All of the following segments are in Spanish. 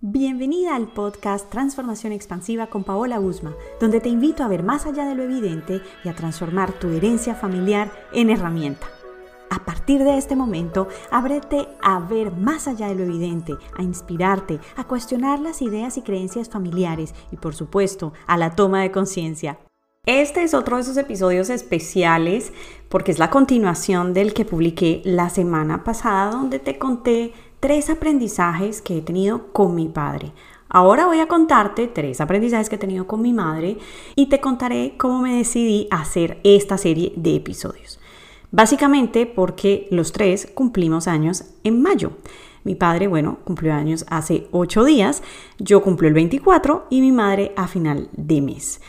Bienvenida al podcast Transformación Expansiva con Paola Usma, donde te invito a ver más allá de lo evidente y a transformar tu herencia familiar en herramienta. A partir de este momento, ábrete a ver más allá de lo evidente, a inspirarte, a cuestionar las ideas y creencias familiares y por supuesto a la toma de conciencia. Este es otro de esos episodios especiales porque es la continuación del que publiqué la semana pasada donde te conté tres aprendizajes que he tenido con mi padre. Ahora voy a contarte tres aprendizajes que he tenido con mi madre y te contaré cómo me decidí hacer esta serie de episodios. Básicamente porque los tres cumplimos años en mayo. Mi padre, bueno, cumplió años hace ocho días, yo cumplo el 24 y mi madre a final de mes.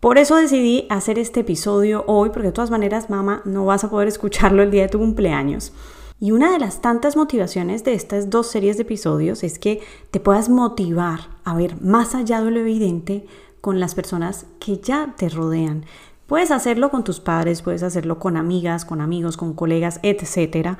Por eso decidí hacer este episodio hoy, porque de todas maneras, mamá, no vas a poder escucharlo el día de tu cumpleaños. Y una de las tantas motivaciones de estas dos series de episodios es que te puedas motivar a ver más allá de lo evidente con las personas que ya te rodean. Puedes hacerlo con tus padres, puedes hacerlo con amigas, con amigos, con colegas, etcétera,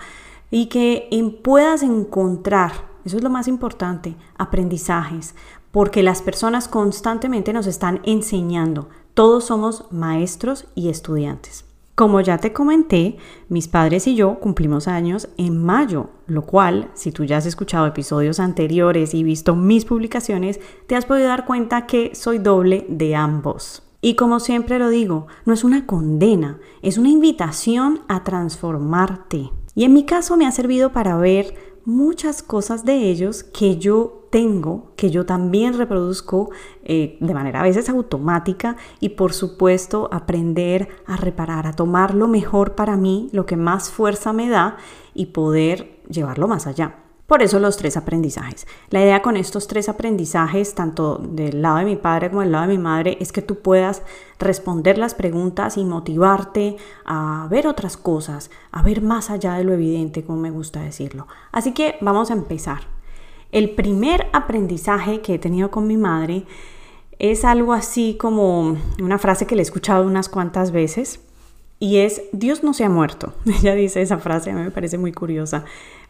y que puedas encontrar, eso es lo más importante, aprendizajes, porque las personas constantemente nos están enseñando. Todos somos maestros y estudiantes. Como ya te comenté, mis padres y yo cumplimos años en mayo, lo cual, si tú ya has escuchado episodios anteriores y visto mis publicaciones, te has podido dar cuenta que soy doble de ambos. Y como siempre lo digo, no es una condena, es una invitación a transformarte. Y en mi caso me ha servido para ver muchas cosas de ellos que yo tengo, que yo también reproduzco eh, de manera a veces automática y por supuesto aprender a reparar, a tomar lo mejor para mí, lo que más fuerza me da y poder llevarlo más allá. Por eso los tres aprendizajes. La idea con estos tres aprendizajes, tanto del lado de mi padre como del lado de mi madre, es que tú puedas responder las preguntas y motivarte a ver otras cosas, a ver más allá de lo evidente, como me gusta decirlo. Así que vamos a empezar. El primer aprendizaje que he tenido con mi madre es algo así como una frase que le he escuchado unas cuantas veces y es Dios no se ha muerto. Ella dice esa frase, a mí me parece muy curiosa.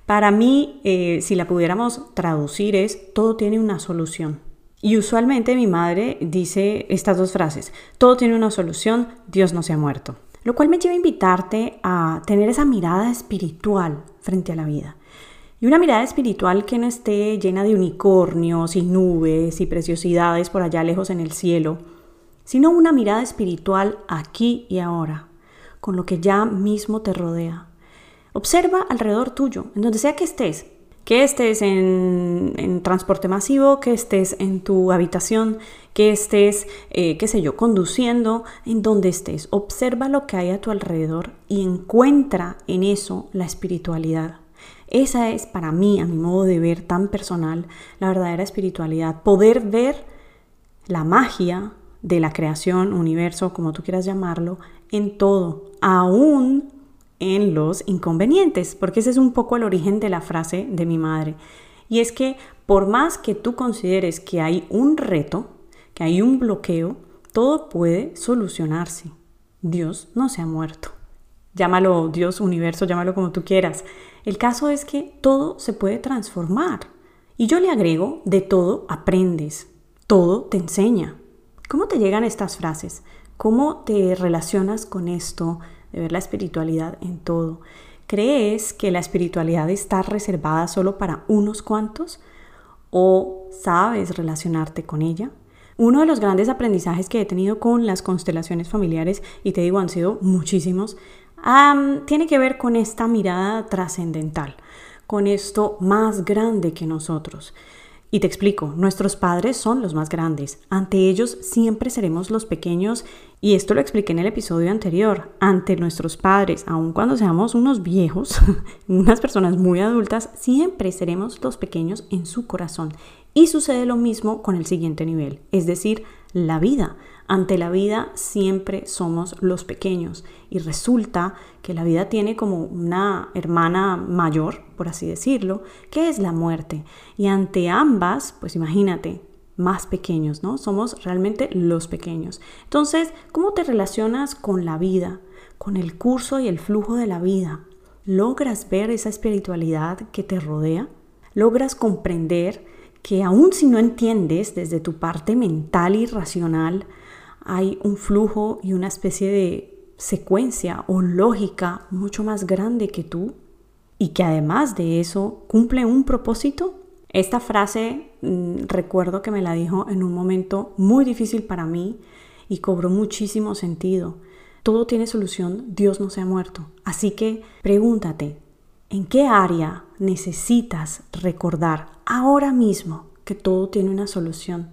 Para mí, eh, si la pudiéramos traducir, es todo tiene una solución. Y usualmente mi madre dice estas dos frases, todo tiene una solución, Dios no se ha muerto. Lo cual me lleva a invitarte a tener esa mirada espiritual frente a la vida. Y una mirada espiritual que no esté llena de unicornios y nubes y preciosidades por allá lejos en el cielo, sino una mirada espiritual aquí y ahora, con lo que ya mismo te rodea Observa alrededor tuyo, en donde sea que estés, que estés en, transporte masivo, que estés en tu habitación, que estés, eh, qué sé yo, conduciendo, en donde estés. Observa lo que hay a tu alrededor y encuentra en eso la espiritualidad. Esa es para mí, a mi modo de ver tan personal, la verdadera espiritualidad. Poder ver la magia de la creación, universo, como tú quieras llamarlo, en todo, aún en los inconvenientes, porque ese es un poco el origen de la frase de mi madre. Y es que por más que tú consideres que hay un reto, que hay un bloqueo, todo puede solucionarse. Dios no se ha muerto. Llámalo Dios, universo, llámalo como tú quieras. El caso es que todo se puede transformar. Y yo le agrego, de todo aprendes, todo te enseña. ¿Cómo te llegan estas frases? ¿Cómo te relacionas con esto? de ver la espiritualidad en todo. ¿Crees que la espiritualidad está reservada solo para unos cuantos o sabes relacionarte con ella? Uno de los grandes aprendizajes que he tenido con las constelaciones familiares, y te digo, han sido muchísimos, tiene que ver con esta mirada trascendental, con esto más grande que nosotros. Y te explico, nuestros padres son los más grandes, ante ellos siempre seremos los pequeños y esto lo expliqué en el episodio anterior, ante nuestros padres, aun cuando seamos unos viejos, unas personas muy adultas, siempre seremos los pequeños en su corazón. Y sucede lo mismo con el siguiente nivel, es decir, la vida. Ante la vida siempre somos los pequeños y resulta que la vida tiene como una hermana mayor, por así decirlo, que es la muerte. Y ante ambas, pues imagínate, más pequeños, ¿no? Somos realmente los pequeños. Entonces, ¿cómo te relacionas con la vida, con el curso y el flujo de la vida? ¿Logras ver esa espiritualidad que te rodea? ¿Logras comprender que aun si no entiendes desde tu parte mental y racional, hay un flujo y una especie de secuencia o lógica mucho más grande que tú y que además de eso cumple un propósito? Esta frase mm, recuerdo que me la dijo en un momento muy difícil para mí y cobró muchísimo sentido. Todo tiene solución, Dios no se ha muerto. Así que pregúntate, ¿en qué área necesitas recordar ahora mismo que todo tiene una solución,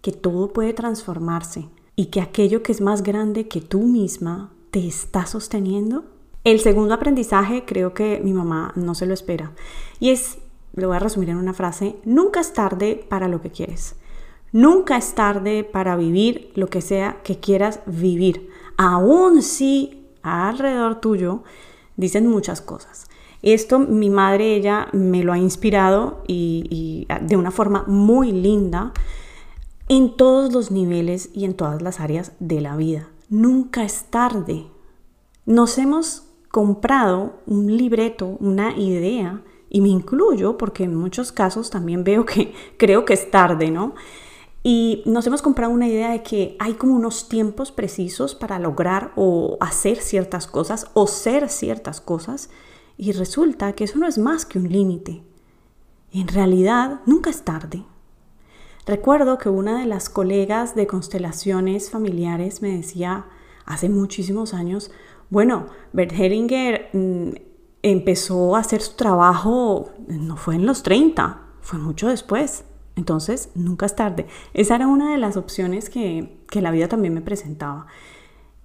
que todo puede transformarse y que aquello que es más grande que tú misma te está sosteniendo? El segundo aprendizaje creo que mi mamá no se lo espera y es, lo voy a resumir en una frase, nunca es tarde para lo que quieres. Nunca es tarde para vivir lo que sea que quieras vivir, aun si alrededor tuyo dicen muchas cosas. Esto mi madre, ella me lo ha inspirado y, y, de una forma muy linda en todos los niveles y en todas las áreas de la vida. Nunca es tarde. Nos hemos comprado un libreto, una idea, y me incluyo porque en muchos casos también veo que creo que es tarde, ¿no? Y nos hemos comprado una idea de que hay como unos tiempos precisos para lograr o hacer ciertas cosas o ser ciertas cosas y resulta que eso no es más que un límite. En realidad, nunca es tarde. Recuerdo que una de las colegas de constelaciones familiares me decía hace muchísimos años, bueno, Bert Hellinger mm, empezó a hacer su trabajo, no fue en los 30, fue mucho después. Entonces, nunca es tarde. Esa era una de las opciones que, la vida también me presentaba.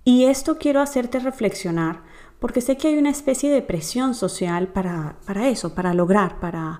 Y esto quiero hacerte reflexionar porque sé que hay una especie de presión social para, eso, para lograr, para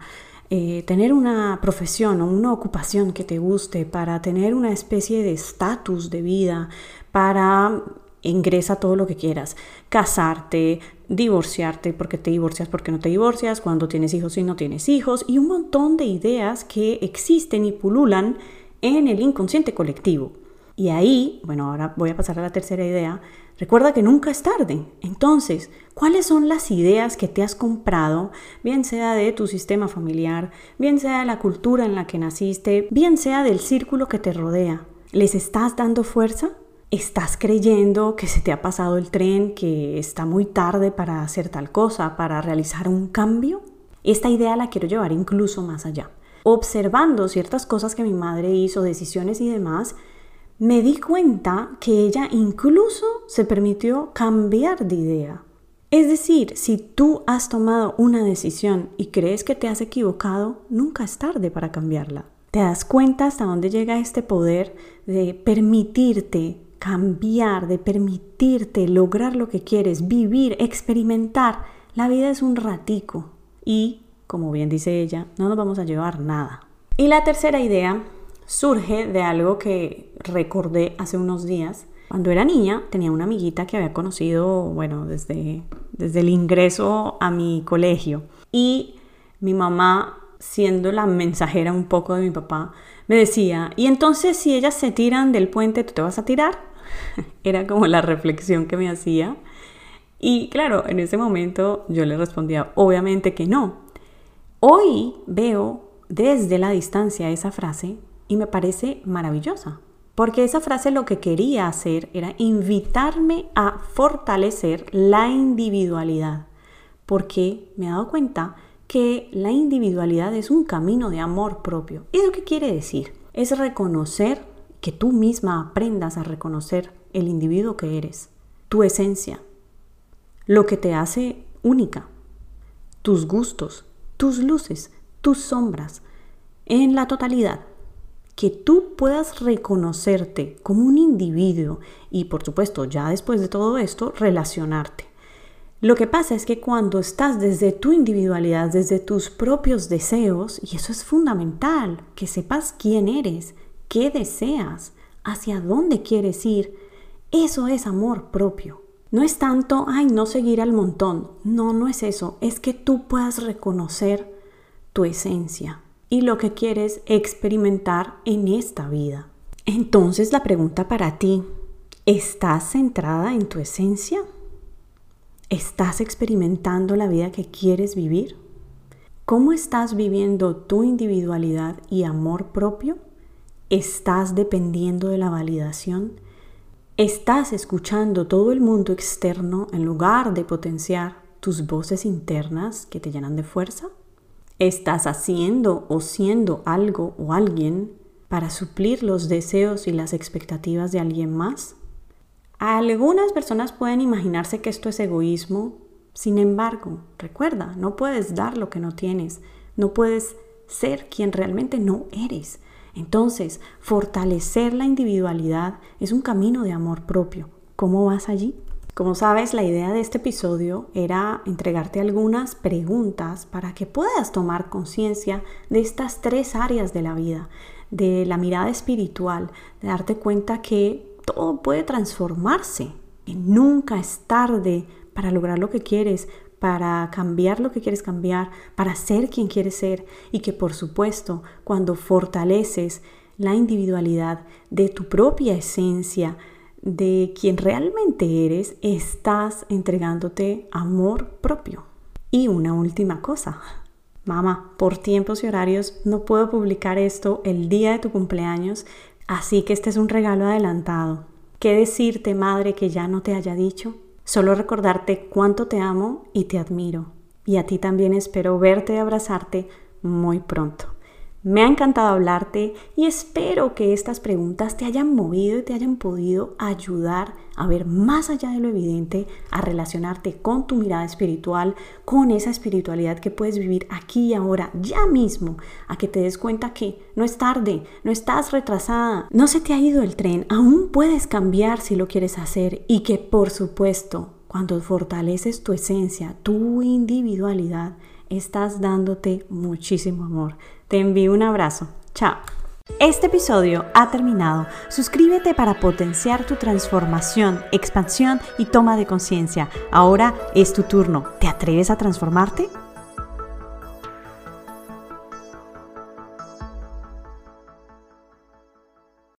eh, tener una profesión o una ocupación que te guste, para tener una especie de estatus de vida, para ingresa todo lo que quieras, casarte, divorciarte, porque te divorcias, porque no te divorcias, cuando tienes hijos y no tienes hijos, y un montón de ideas que existen y pululan en el inconsciente colectivo. Y ahí, bueno, ahora voy a pasar a la tercera idea. Recuerda que nunca es tarde. Entonces, ¿cuáles son las ideas que te has comprado, bien sea de tu sistema familiar, bien sea de la cultura en la que naciste, bien sea del círculo que te rodea? ¿Les estás dando fuerza? ¿Estás creyendo que se te ha pasado el tren, que está muy tarde para hacer tal cosa, para realizar un cambio? Esta idea la quiero llevar incluso más allá. Observando ciertas cosas que mi madre hizo, decisiones y demás, me di cuenta que ella incluso se permitió cambiar de idea. Es decir, si tú has tomado una decisión y crees que te has equivocado, nunca es tarde para cambiarla. ¿Te das cuenta hasta dónde llega este poder de permitirte cambiar, de permitirte lograr lo que quieres, vivir, experimentar? La vida es un ratico y, como bien dice ella, no nos vamos a llevar nada. Y la tercera idea surge de algo que recordé hace unos días. Cuando era niña tenía una amiguita que había conocido, bueno, desde, desde el ingreso a mi colegio. Y mi mamá, siendo la mensajera un poco de mi papá, me decía, y entonces si ellas se tiran del puente, ¿tú te vas a tirar? era como la reflexión que me hacía. Y claro, en ese momento yo le respondía, obviamente que no. Hoy veo desde la distancia esa frase y me parece maravillosa, porque esa frase lo que quería hacer era invitarme a fortalecer la individualidad, porque me he dado cuenta que la individualidad es un camino de amor propio. ¿Y eso qué quiere decir? Es reconocer que tú misma aprendas a reconocer el individuo que eres, tu esencia, lo que te hace única, tus gustos, tus luces, tus sombras, en la totalidad que tú puedas reconocerte como un individuo y por supuesto ya después de todo esto relacionarte. Lo que pasa es que cuando estás desde tu individualidad, desde tus propios deseos, y eso es fundamental, que sepas quién eres, qué deseas, hacia dónde quieres ir, eso es amor propio. No es tanto, ay, no seguir al montón. No, no es eso. Es que tú puedas reconocer tu esencia, y lo que quieres experimentar en esta vida. Entonces la pregunta para ti, ¿estás centrada en tu esencia? ¿Estás experimentando la vida que quieres vivir? ¿Cómo estás viviendo tu individualidad y amor propio? ¿Estás dependiendo de la validación? ¿Estás escuchando todo el mundo externo en lugar de potenciar tus voces internas que te llenan de fuerza? ¿Estás haciendo o siendo algo o alguien para suplir los deseos y las expectativas de alguien más? Algunas personas pueden imaginarse que esto es egoísmo, sin embargo, recuerda, no puedes dar lo que no tienes, no puedes ser quien realmente no eres. Entonces, fortalecer la individualidad es un camino de amor propio. ¿Cómo vas allí? Como sabes, la idea de este episodio era entregarte algunas preguntas para que puedas tomar conciencia de estas tres áreas de la vida, de la mirada espiritual, de darte cuenta que todo puede transformarse, que nunca es tarde para lograr lo que quieres, para cambiar lo que quieres cambiar, para ser quien quieres ser y que por supuesto cuando fortaleces la individualidad de tu propia esencia, de quien realmente eres, estás entregándote amor propio. Y una última cosa. Mamá, por tiempos y horarios no puedo publicar esto el día de tu cumpleaños, así que este es un regalo adelantado. ¿Qué decirte, madre, que ya no te haya dicho? Solo recordarte cuánto te amo y te admiro. Y a ti también espero verte y abrazarte muy pronto. Me ha encantado hablarte y espero que estas preguntas te hayan movido y te hayan podido ayudar a ver más allá de lo evidente, a relacionarte con tu mirada espiritual, con esa espiritualidad que puedes vivir aquí y ahora, ya mismo, a que te des cuenta que no es tarde, no estás retrasada, no se te ha ido el tren, aún puedes cambiar si lo quieres hacer y que por supuesto, cuando fortaleces tu esencia, tu individualidad, estás dándote muchísimo amor. Te envío un abrazo. Chao. Este episodio ha terminado. Suscríbete para potenciar tu transformación, expansión y toma de conciencia. Ahora es tu turno. ¿Te atreves a transformarte?